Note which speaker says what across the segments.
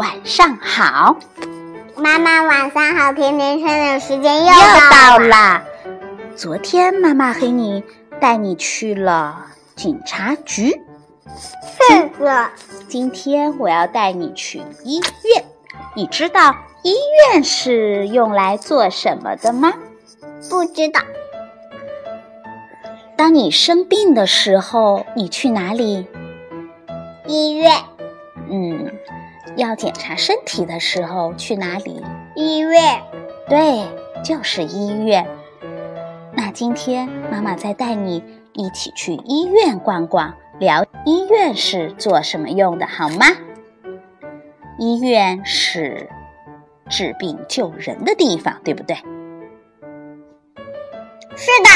Speaker 1: 晚上好，
Speaker 2: 妈妈晚上好，甜甜圈的时间又
Speaker 1: 又到。啦。昨天妈妈和你带你去了警察局，
Speaker 2: 是的，
Speaker 1: 今天我要带你去医院。你知道医院是用来做什么的吗？
Speaker 2: 不知道
Speaker 1: 当你生病的时候，你去哪里？
Speaker 2: 医院，
Speaker 1: 嗯，要检查身体的时候去哪里？
Speaker 2: 医院，
Speaker 1: 对，就是医院。那今天妈妈再带你一起去医院逛逛，聊医院是做什么用的，好吗？医院是治病救人的地方，对不对？
Speaker 2: 是的，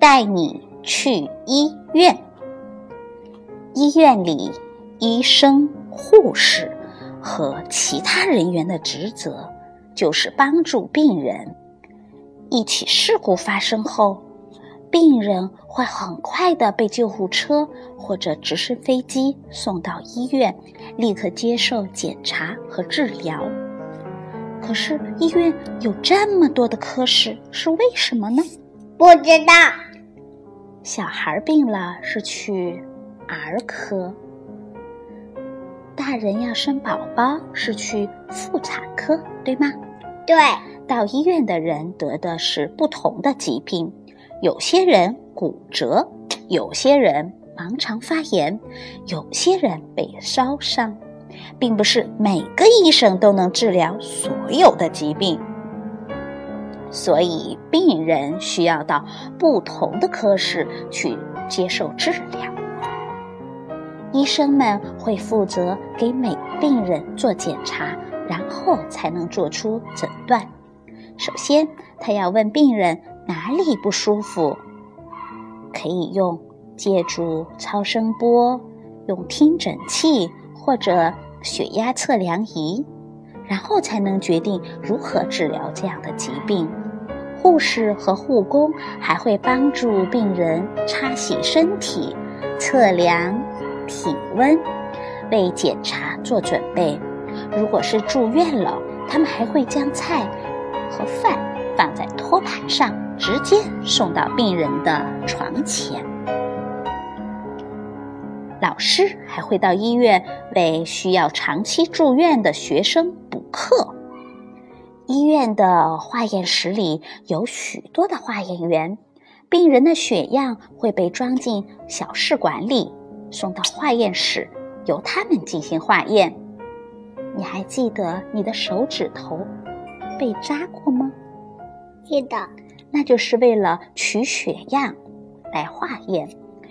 Speaker 1: 带你去医院。医院里，医生、护士和其他人员的职责就是帮助病人。一起事故发生后，病人会很快的被救护车或者直升飞机送到医院，立刻接受检查和治疗。可是医院有这么多的科室，是为什么呢？
Speaker 2: 不知道
Speaker 1: 小孩病了是去儿科，大人要生宝宝是去妇产科，对吗？
Speaker 2: 对，
Speaker 1: 到医院的人得的是不同的疾病，有些人骨折，有些人盲肠发炎，有些人被烧伤，并不是每个医生都能治疗所有的疾病。所以，病人需要到不同的科室去接受治疗。医生们会负责给每病人做检查，然后才能做出诊断。首先，他要问病人哪里不舒服，可以用借助超声波、用听诊器或者血压测量仪。然后才能决定如何治疗这样的疾病。护士和护工还会帮助病人擦洗身体、测量体温，为检查做准备。如果是住院了，他们还会将菜和饭放在托盘上，直接送到病人的床前。老师还会到医院为需要长期住院的学生补课。医院的化验室里有许多的化验员，病人的血样会被装进小试管里，送到化验室，由他们进行化验。你还记得你的手指头被扎过吗？
Speaker 2: 记得
Speaker 1: 那就是为了取血样来化验。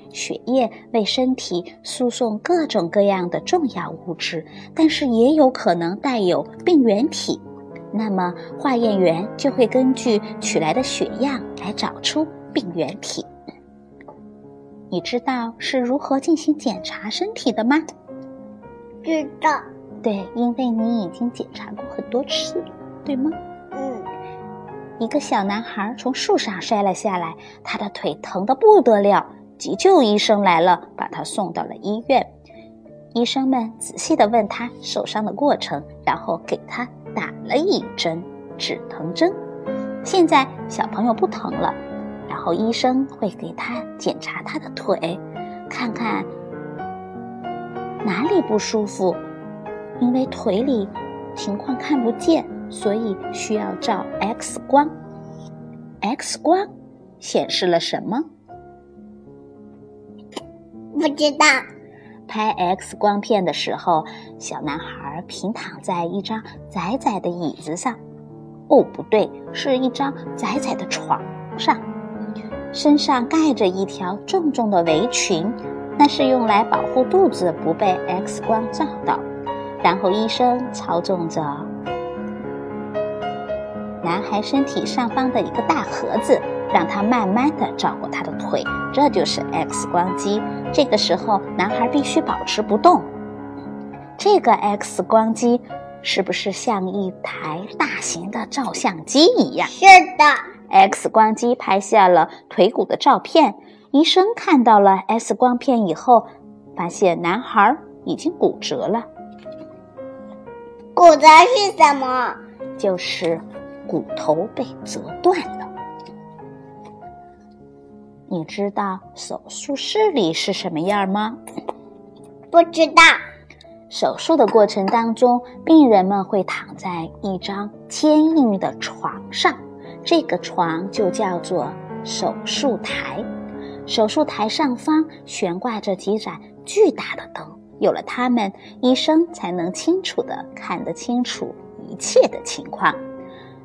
Speaker 1: 血液为身体输送各种各样的重要物质，但是也有可能带有病原体。那么化验员就会根据取来的血样来找出病原体。你知道是如何进行检查身体的吗？
Speaker 2: 知道，
Speaker 1: 对，因为你已经检查过很多次，对吗？
Speaker 2: 嗯，
Speaker 1: 一个小男孩从树上摔了下来，他的腿疼得不得了。急救医生来了，把他送到了医院。医生们仔细地问他受伤的过程，然后给他打了一针止疼针。现在小朋友不疼了，然后医生会给他检查他的腿，看看哪里不舒服。因为腿里情况看不见，所以需要照 X 光。X 光显示了什么？
Speaker 2: 不知道，
Speaker 1: 拍 X 光片的时候，小男孩平躺在一张窄窄的椅子上，哦，不对，是一张窄窄的床上，身上盖着一条重重的围裙，那是用来保护肚子不被 X 光照到。然后医生操纵着男孩身体上方的一个大盒子。让他慢慢的照顾他的腿，这就是 X 光机。这个时候，男孩必须保持不动。这个 X 光机是不是像一台大型的照相机一样？
Speaker 2: 是的。
Speaker 1: X 光机拍下了腿骨的照片。医生看到了 X 光片以后，发现男孩已经骨折了。
Speaker 2: 骨折是什么？
Speaker 1: 就是骨头被折断了。你知道手术室里是什么样吗？
Speaker 2: 不知道。
Speaker 1: 手术的过程当中，病人们会躺在一张坚硬的床上，这个床就叫做手术台。手术台上方悬挂着几盏巨大的灯，有了它们，医生才能清楚地看得清楚一切的情况。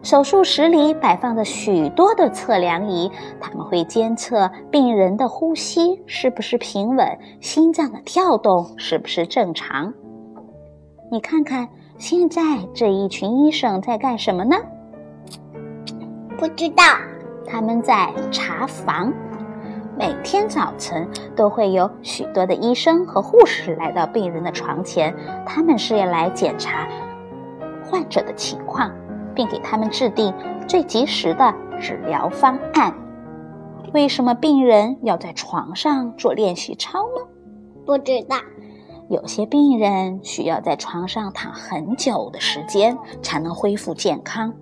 Speaker 1: 手术室里摆放着许多的测量仪，他们会监测病人的呼吸是不是平稳，心脏的跳动是不是正常。你看看，现在这一群医生在干什么呢？
Speaker 2: 不知道。
Speaker 1: 他们在查房。每天早晨都会有许多的医生和护士来到病人的床前，他们是要来检查患者的情况，并给他们制定最及时的治疗方案。为什么病人要在床上做练习操呢？
Speaker 2: 不知道。
Speaker 1: 有些病人需要在床上躺很久的时间才能恢复健康。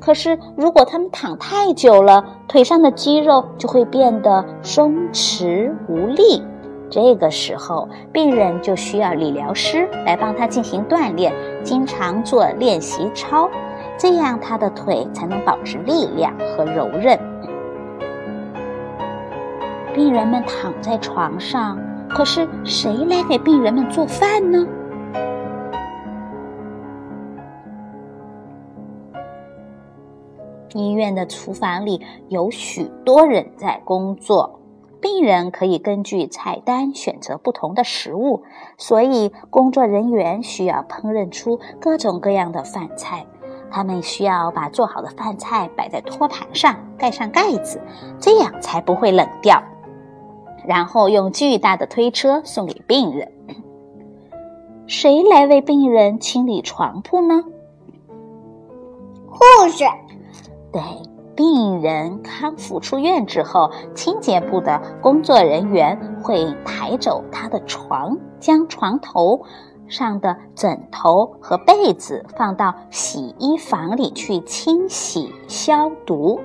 Speaker 1: 可是，如果他们躺太久了，腿上的肌肉就会变得松弛无力。这个时候，病人就需要理疗师来帮他进行锻炼，经常做练习操，这样他的腿才能保持力量和柔韧。病人们躺在床上。可是谁来给病人们做饭呢？医院的厨房里有许多人在工作，病人可以根据菜单选择不同的食物，所以工作人员需要烹饪出各种各样的饭菜。他们需要把做好的饭菜摆在托盘上，盖上盖子，这样才不会冷掉。然后用巨大的推车送给病人。谁来为病人清理床铺呢？
Speaker 2: 护士。
Speaker 1: 对，病人康复出院之后，清洁部的工作人员会抬走他的床，将床头上的枕头和被子放到洗衣房里去清洗消毒。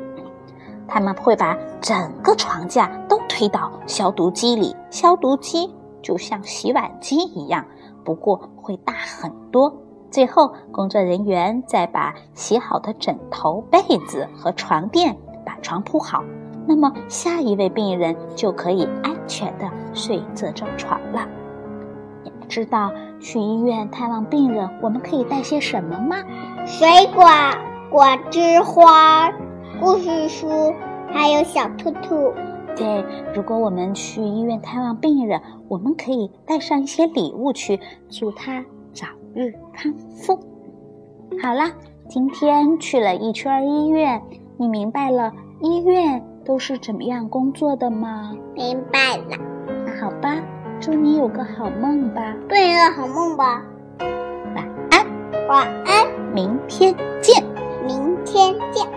Speaker 1: 他们会把整个床架都推到消毒机里，消毒机就像洗碗机一样，不过会大很多。最后，工作人员再把洗好的枕头、被子和床垫把床铺好，那么下一位病人就可以安全的睡这张床了。你们知道去医院探望病人，我们可以带些什么吗？
Speaker 2: 水果、果汁、花。故事书，还有小兔兔。
Speaker 1: 对，如果我们去医院探望病人，我们可以带上一些礼物去，祝他早日康复。好啦，今天去了一圈医院，你明白了医院都是怎么样工作的吗？
Speaker 2: 明白了。
Speaker 1: 那好吧，祝你有个好梦吧。
Speaker 2: 祝你个好梦吧。
Speaker 1: 晚安。
Speaker 2: 晚安。
Speaker 1: 明天见。
Speaker 2: 明天见。